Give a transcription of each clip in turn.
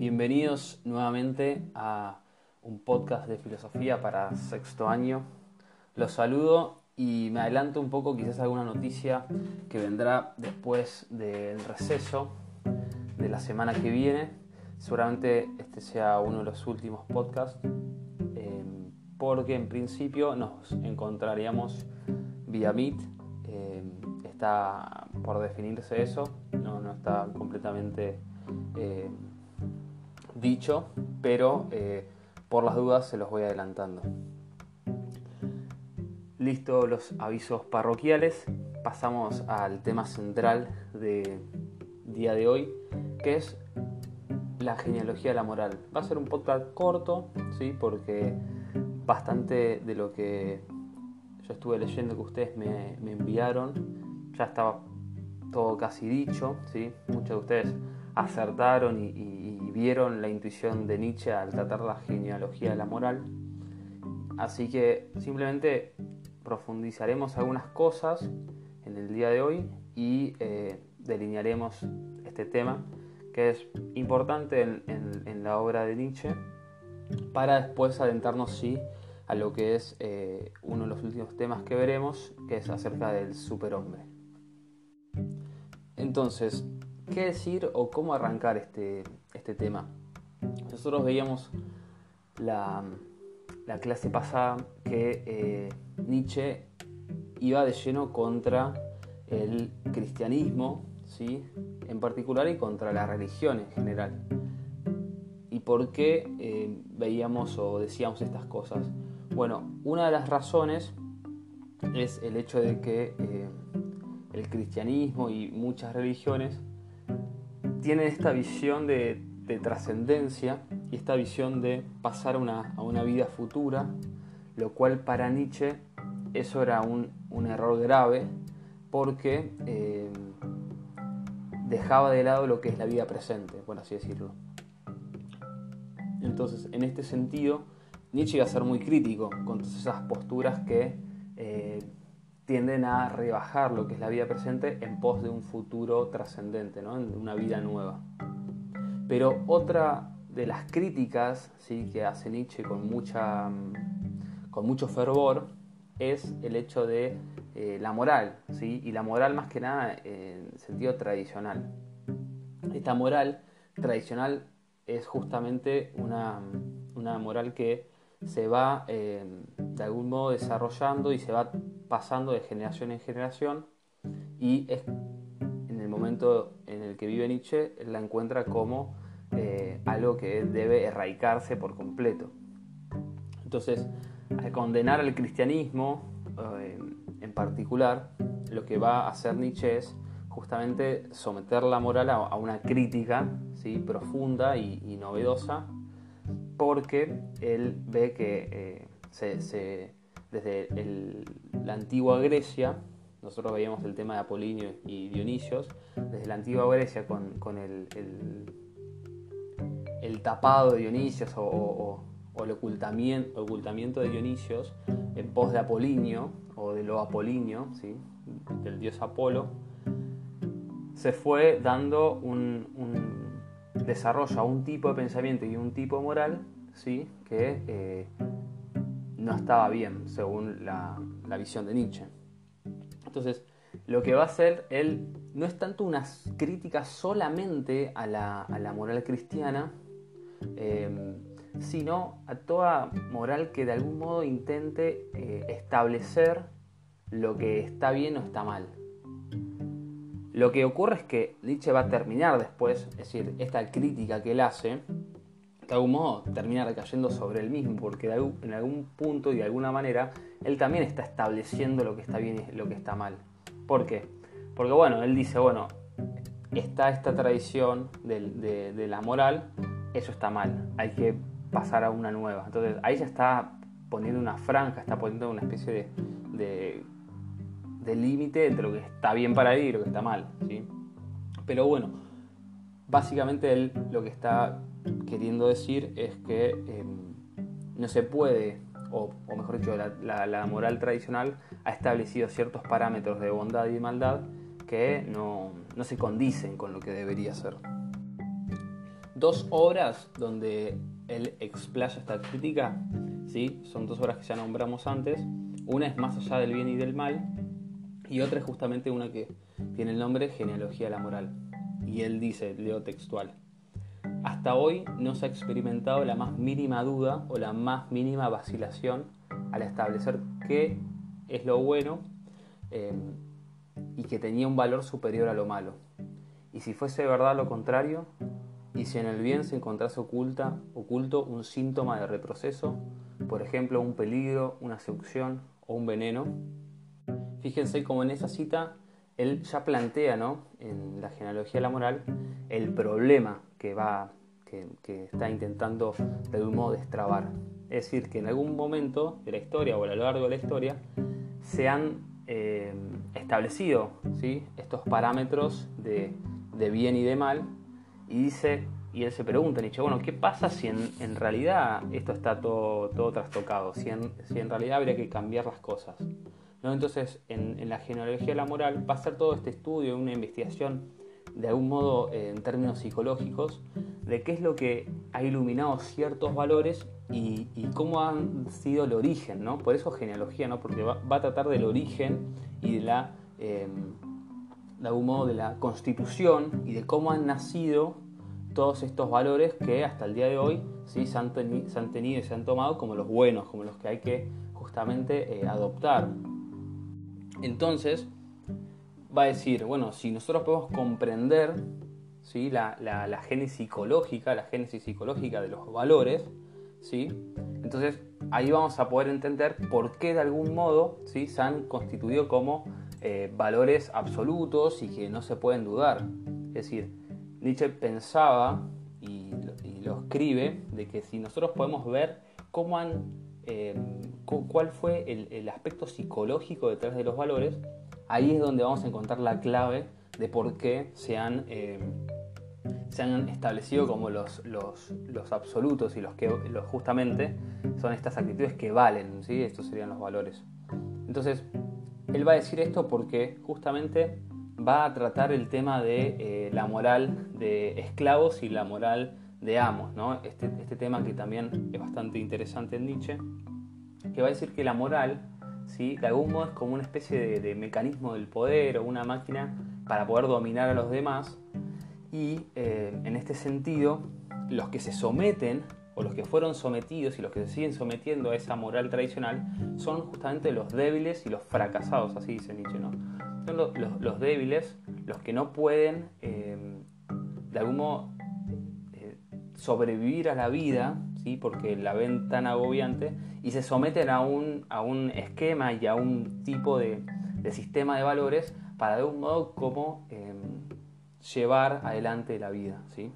Bienvenidos nuevamente a un podcast de filosofía para sexto año. Los saludo y me adelanto un poco quizás alguna noticia que vendrá después del receso de la semana que viene. Seguramente este sea uno de los últimos podcasts eh, porque en principio nos encontraríamos vía Meet. Eh, está por definirse eso, no, está completamente... Eh, dicho, pero eh, por las dudas se los voy adelantando. Listo los avisos parroquiales, pasamos al tema central del día de hoy, que es la genealogía de la moral. Va a ser un podcast corto, ¿sí? porque bastante de lo que yo estuve leyendo que ustedes me, enviaron ya estaba todo casi dicho, ¿sí? muchos de ustedes acertaron y vieron la intuición de Nietzsche al tratar la genealogía de la moral. Así que simplemente profundizaremos algunas cosas en el día de hoy y eh, delinearemos este tema que es importante en, la obra de Nietzsche para después adentrarnos sí a lo que es eh, uno de los últimos temas que veremos, que es acerca del superhombre. Entonces, ¿qué decir o cómo arrancar este, este tema. Nosotros veíamos la, clase pasada que eh, Nietzsche iba de lleno contra el cristianismo, ¿sí? en particular, y contra la religión en general. ¿Y por qué eh, veíamos o decíamos estas cosas? Bueno, una de las razones es el hecho de que eh, el cristianismo y muchas religiones tienen esta visión de, trascendencia y esta visión de pasar a una vida futura, lo cual para Nietzsche eso era un, error grave porque eh, dejaba de lado lo que es la vida presente, por así decirlo. Entonces, en este sentido, Nietzsche iba a ser muy crítico con todas esas posturas que eh, tienden a rebajar lo que es la vida presente en pos de un futuro trascendente, ¿no? una vida nueva. Pero otra de las críticas ¿sí? que hace Nietzsche con, mucha, mm, con mucho fervor es el hecho de eh, la moral, ¿sí? y la moral más que nada en sentido tradicional. Esta moral tradicional es justamente una, una moral que se va eh, de algún modo desarrollando y se va pasando de generación en generación y en el momento en el que vive Nietzsche la encuentra como eh, algo que debe erradicarse por completo. Entonces, al condenar al cristianismo eh, en particular, lo que va a hacer Nietzsche es justamente someter la moral a, una crítica ¿sí? profunda y novedosa porque él ve que eh, desde la antigua Grecia, nosotros veíamos el tema de Apolinio y Dionisios, desde la antigua Grecia con, el, tapado de Dionisios o, el ocultamiento, ocultamiento, de Dionisios en pos de Apolinio o de lo Apolinio, ¿sí? del dios Apolo, se fue dando un desarrolla un tipo de pensamiento y un tipo de moral ¿sí? que eh, no estaba bien según la, visión de Nietzsche. Entonces, lo que va a hacer él no es tanto una crítica solamente a la, moral cristiana, em, sino a toda moral que de algún modo intente eh, establecer lo que está bien o está mal. Lo que ocurre es que Nietzsche va a terminar después, es decir, esta crítica que él hace, de algún modo termina recayendo sobre él mismo, porque en algún punto y de alguna manera él también está estableciendo lo que está bien y lo que está mal. ¿Por qué? Porque bueno, él dice, bueno, está esta tradición de, la moral, eso está mal, hay que pasar a una nueva. Entonces ahí ya está poniendo una franja, está poniendo una especie de del límite entre lo que está bien para él y lo que está mal. ¿sí? Pero bueno, básicamente él lo que está queriendo decir es que em, no se puede, o, mejor dicho, la, moral tradicional ha establecido ciertos parámetros de bondad y maldad que no, se condicen con lo que debería ser. dos obras donde él explaya esta crítica, ¿sí? son dos obras que ya nombramos antes. Una es Más allá del bien y del mal y otra es justamente una que tiene el nombre Genealogía de la Moral. Y él dice, leo textual, hasta hoy no se ha experimentado la más mínima duda o la más mínima vacilación al establecer qué es lo bueno eh, y que tenía un valor superior a lo malo. Y si fuese verdad lo contrario, y si en el bien se encontrase oculta, oculto un síntoma de retroceso, por ejemplo un peligro, una seducción o un veneno, fíjense como en esa cita él ya plantea ¿no? en la genealogía de la moral el problema que, va, que, está intentando de algún modo destrabar. Es decir, que en algún momento de la historia o a lo largo de la historia se han eh, establecido ¿sí? estos parámetros de, bien y de mal y dice, y él se pregunta, Nietzsche, bueno, ¿qué pasa si en, realidad esto está todo, todo trastocado? Si en, si en, realidad habría que cambiar las cosas. ¿No? Entonces, en, la genealogía de la moral va a ser todo este estudio, una investigación, de algún modo, eh, en términos psicológicos, de qué es lo que ha iluminado ciertos valores y, cómo han sido el origen, ¿no? Por eso genealogía, ¿no? Porque va, a tratar del origen y de la... Eh, de algún modo de la constitución y de cómo han nacido todos estos valores que hasta el día de hoy ¿sí? se, han tenido y se han tomado como los buenos, como los que hay que justamente eh, adoptar. Entonces, va a decir, bueno, si nosotros podemos comprender ¿sí? la, la, génesis psicológica, la génesis psicológica de los valores, ¿sí? entonces ahí vamos a poder entender por qué de algún modo ¿sí? se han constituido como eh, valores absolutos y que no se pueden dudar. Es decir, Nietzsche pensaba y, lo escribe de que si nosotros podemos ver cómo han, eh, cuál fue el, aspecto psicológico detrás de los valores, ahí es donde vamos a encontrar la clave de por qué se han, eh, se han establecido como los, los, absolutos y los que justamente son estas actitudes que valen, ¿sí? estos serían los valores. Entonces, él va a decir esto porque justamente va a tratar el tema de eh, la moral de esclavos y la moral de amos, ¿no? Este, este, tema que también es bastante interesante en Nietzsche, que va a decir que la moral, ¿sí? de algún modo es como una especie de, mecanismo del poder o una máquina para poder dominar a los demás, y eh, en este sentido, los que se someten o los que fueron sometidos y los que se siguen sometiendo a esa moral tradicional son justamente los débiles y los fracasados, así dice Nietzsche, ¿no? Son los, débiles, los que no pueden eh, de algún modo sobrevivir a la vida, ¿sí? porque la ven tan agobiante, y se someten a un, a un esquema y a un tipo de, sistema de valores para de algún modo como eh, llevar adelante la vida. ¿sí?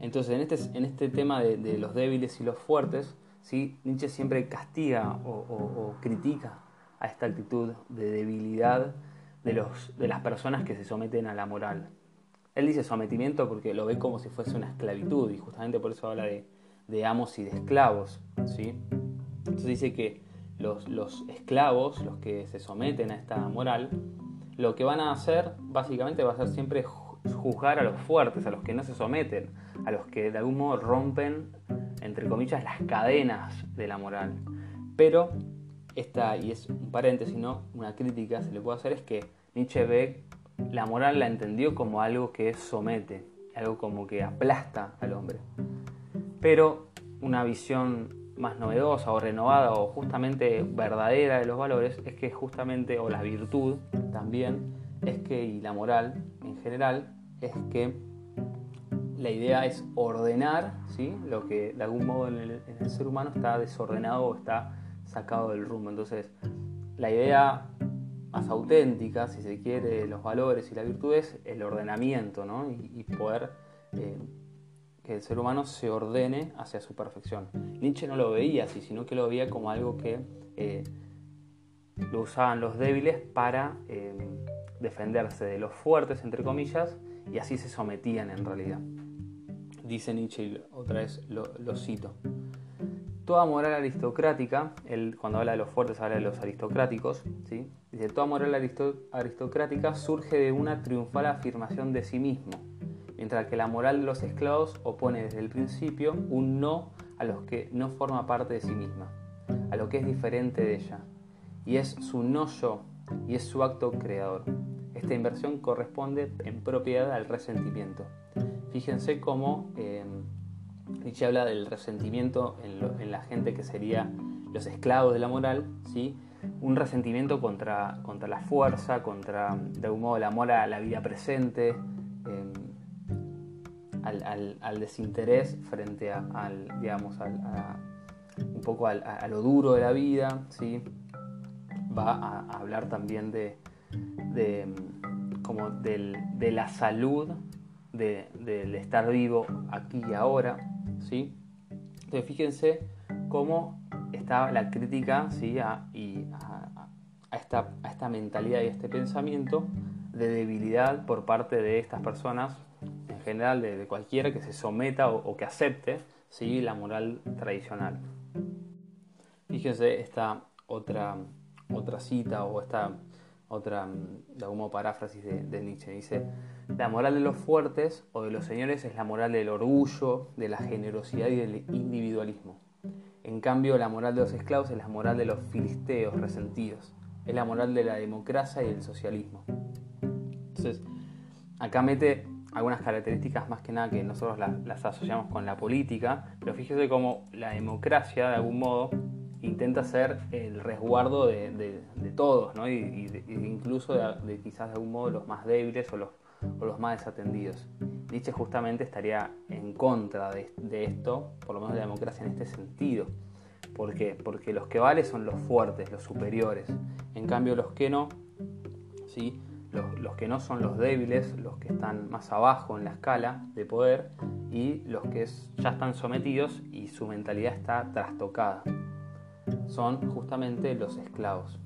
Entonces, en este, en este tema de, los débiles y los fuertes, ¿sí? Nietzsche siempre castiga o, critica a esta actitud de debilidad de, los, de las personas que se someten a la moral. Él dice sometimiento porque lo ve como si fuese una esclavitud y justamente por eso habla de, amos y de esclavos. ¿sí? Entonces dice que los, los, esclavos, los que se someten a esta moral, lo que van a hacer básicamente va a ser siempre juzgar a los fuertes, a los que no se someten, a los que de algún modo rompen, entre comillas, las cadenas de la moral. Pero esta, y es un paréntesis, ¿no? una crítica se le puede hacer, es que Nietzsche ve la moral la entendió como algo que somete, algo como que aplasta al hombre. Pero una visión más novedosa o renovada o justamente verdadera de los valores es que justamente, o la virtud también, es que, y la moral en general, es que la idea es ordenar ¿sí? lo que de algún modo en el, ser humano está desordenado o está sacado del rumbo. Entonces, la idea más auténtica, si se quiere, los valores y la virtud es el ordenamiento ¿no? y, poder eh, que el ser humano se ordene hacia su perfección. Nietzsche no lo veía así, sino que lo veía como algo que eh, lo usaban los débiles para eh, defenderse de los fuertes, entre comillas, y así se sometían en realidad. Dice Nietzsche, otra vez lo, cito. Toda moral aristocrática, él cuando habla de los fuertes habla de los aristocráticos, ¿sí? dice, toda moral aristocrática surge de una triunfal afirmación de sí mismo. mientras que la moral de los esclavos opone desde el principio un no a los que no forma parte de sí misma, a lo que es diferente de ella, y es su no yo, y es su acto creador. Esta inversión corresponde en propiedad al resentimiento. Fíjense cómo eh, Nietzsche habla del resentimiento en, la gente que sería los esclavos de la moral, ¿sí? un resentimiento contra, contra la fuerza, contra de algún modo el amor a la vida presente, em, al, desinterés frente a, al, digamos, un poco a, lo duro de la vida, ¿sí? va a, hablar también de, como de la salud, del estar vivo aquí y ahora, ¿sí? Entonces fíjense cómo está la crítica ¿sí? a, y esta, a esta mentalidad y a este pensamiento de debilidad por parte de estas personas, en general de, cualquiera que se someta o, que acepte ¿sí? la moral tradicional. Fíjense esta otra, otra cita o esta otra, de algún paráfrasis de, Nietzsche. Dice, la moral de los fuertes o de los señores es la moral del orgullo, de la generosidad y del individualismo. En cambio, la moral de los esclavos es la moral de los filisteos resentidos. Es la moral de la democracia y del socialismo. Entonces, acá mete algunas características más que nada que nosotros las, asociamos con la política, pero fíjese cómo la democracia, de algún modo, intenta ser el resguardo de, todos, ¿no? y, incluso de, quizás de algún modo los más débiles o los, los más desatendidos. Nietzsche justamente estaría en contra de, esto, por lo menos de la democracia en este sentido. ¿Por qué? Porque los que valen son los fuertes, los superiores. En cambio los que no, ¿sí? los, que no son los débiles, los que están más abajo en la escala de poder y los que ya están sometidos y su mentalidad está trastocada. Son justamente los esclavos.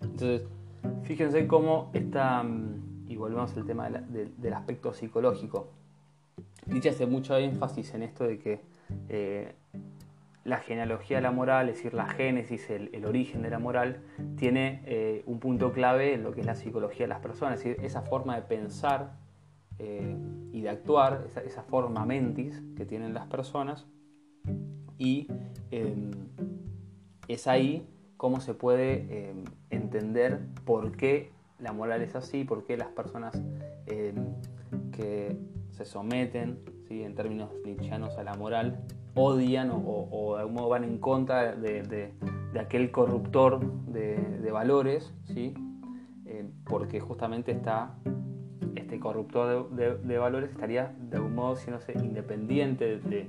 Entonces, fíjense cómo esta mm, y volvemos al tema del aspecto psicológico. Nietzsche hace mucho énfasis en esto de que eh, la genealogía de la moral, es decir, la génesis, el, origen de la moral, tiene eh, un punto clave en lo que es la psicología de las personas, es decir, esa forma de pensar eh, y de actuar, esa, forma mentis que tienen las personas, y em, es ahí cómo se puede em, entender por qué la moral es así, porque las personas em, que se someten, ¿sí? en términos nietzscheanos, a la moral, odian o, de algún modo van en contra de, aquel corruptor de, valores, ¿sí? Porque justamente está este corruptor de, valores estaría de algún modo siéndose independiente de,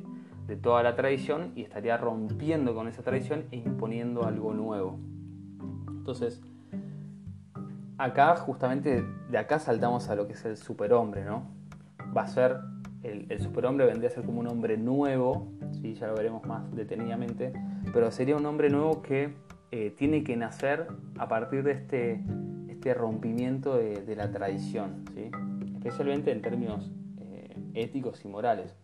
toda la tradición y estaría rompiendo con esa tradición e imponiendo algo nuevo. Entonces, acá justamente de acá saltamos a lo que es el superhombre, ¿no? Va a ser, el, superhombre vendría a ser como un hombre nuevo, ¿sí? ya lo veremos más detenidamente, pero sería un hombre nuevo que eh, tiene que nacer a partir de este, este rompimiento de, la tradición, ¿sí? especialmente en términos eh, éticos y morales.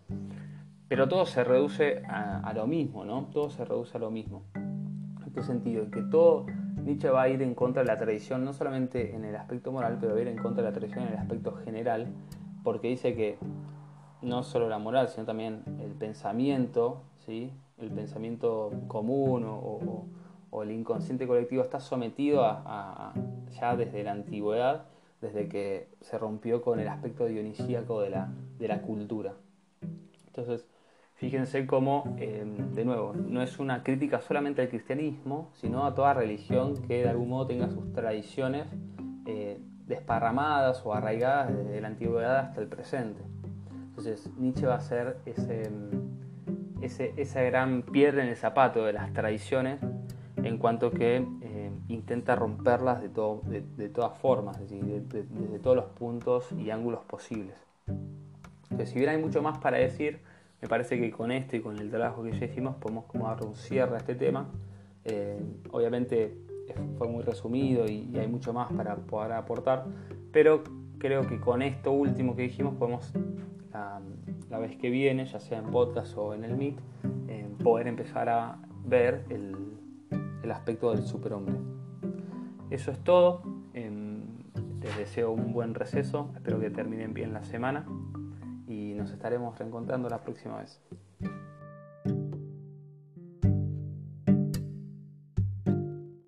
Pero todo se reduce a, a, lo mismo, ¿no? Todo se reduce a lo mismo. ¿En qué sentido? En que todo Nietzsche va a ir en contra de la tradición, no solamente en el aspecto moral, pero va a ir en contra de la tradición en el aspecto general, porque dice que no solo la moral, sino también el pensamiento, ¿sí? el pensamiento común o, el inconsciente colectivo está sometido a, ya desde la antigüedad, desde que se rompió con el aspecto dionisíaco de la, de la cultura. Entonces, Fíjense cómo, eh, de nuevo, no es una crítica solamente al cristianismo, sino a toda religión que de algún modo tenga sus tradiciones eh, desparramadas o arraigadas desde la antigüedad hasta el presente. Entonces Nietzsche va a ser ese, ese, esa gran piedra en el zapato de las tradiciones en cuanto que eh, intenta romperlas de, todas formas, desde todos los puntos y ángulos posibles. Si bien hay mucho más para decir, me parece que con esto y con el trabajo que ya hicimos podemos como dar un cierre a este tema. Eh, obviamente fue muy resumido y, hay mucho más para poder aportar, pero creo que con esto último que dijimos podemos la, vez que viene, ya sea en podcast o en el Meet, eh, poder empezar a ver el, aspecto del superhombre. Eso es todo. Em, Les deseo un buen receso, espero que terminen bien la semana y nos estaremos reencontrando la próxima vez.